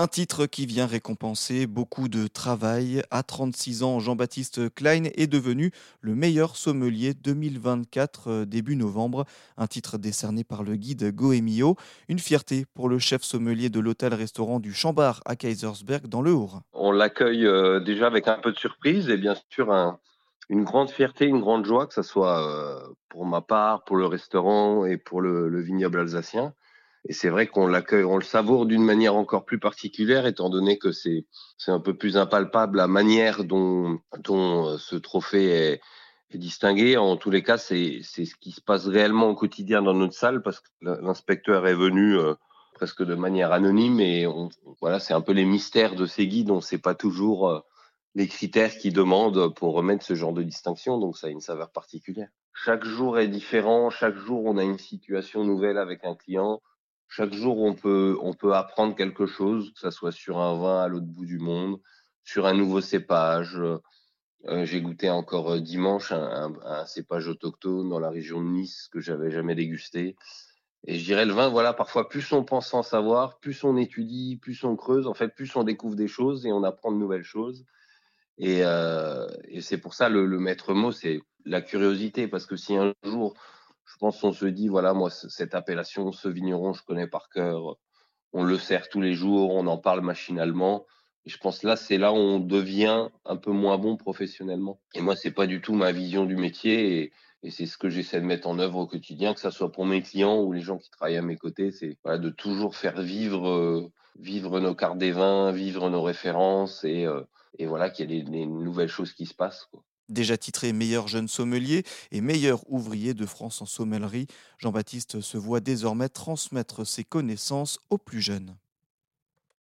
Un titre qui vient récompenser beaucoup de travail. À 36 ans, Jean-Baptiste Klein est devenu le meilleur sommelier 2024 euh, début novembre. Un titre décerné par le guide Goemio. Une fierté pour le chef sommelier de l'hôtel-restaurant du Chambard à Kaisersberg dans le Our. On l'accueille euh, déjà avec un peu de surprise et bien sûr une grande fierté, une grande joie, que ce soit euh, pour ma part, pour le restaurant et pour le vignoble alsacien. Et c'est vrai qu'on l'accueille, on le savoure d'une manière encore plus particulière, étant donné que c'est c'est un peu plus impalpable la manière dont, dont euh, ce trophée est, distingué. En tous les cas, c'est c'est ce qui se passe réellement au quotidien dans notre salle, parce que l'inspecteur est venu euh, presque de manière anonyme, et voilà, c'est un peu les mystères de ces guides. On sait pas toujours euh, les critères qu'ils demandent pour remettre ce genre de distinction, donc ça a une saveur particulière. Chaque jour est différent, chaque jour on a une situation nouvelle avec un client chaque jour, on peut, on peut apprendre quelque chose, que ce soit sur un vin à l'autre bout du monde, sur un nouveau cépage. Euh, j'ai goûté encore euh, dimanche un, cépage autochtone dans la région de Nice que j'avais jamais dégusté. Et je dirais le vin, voilà, parfois plus on pense en savoir, plus on étudie, plus on creuse, en fait, plus on découvre des choses et on apprend de nouvelles choses. Et, euh, et c'est pour ça le, le maître mot, c'est la curiosité, parce que si un jour je pense qu'on se dit, voilà, moi, cette appellation, ce vigneron, je connais par cœur. On le sert tous les jours, on en parle machinalement. Et je pense là, c'est là où on devient un peu moins bon professionnellement. Et moi, c'est pas du tout ma vision du métier. Et, c'est ce que j'essaie de mettre en œuvre au quotidien, que ce soit pour mes clients ou les gens qui travaillent à mes côtés. C'est de toujours faire vivre, euh, vivre nos cartes des vins, vivre nos références et, euh, voilà, qu'il y ait des, nouvelles choses qui se passent. Déjà titré meilleur jeune sommelier et meilleur ouvrier de France en sommellerie, Jean-Baptiste se voit désormais transmettre ses connaissances aux plus jeunes.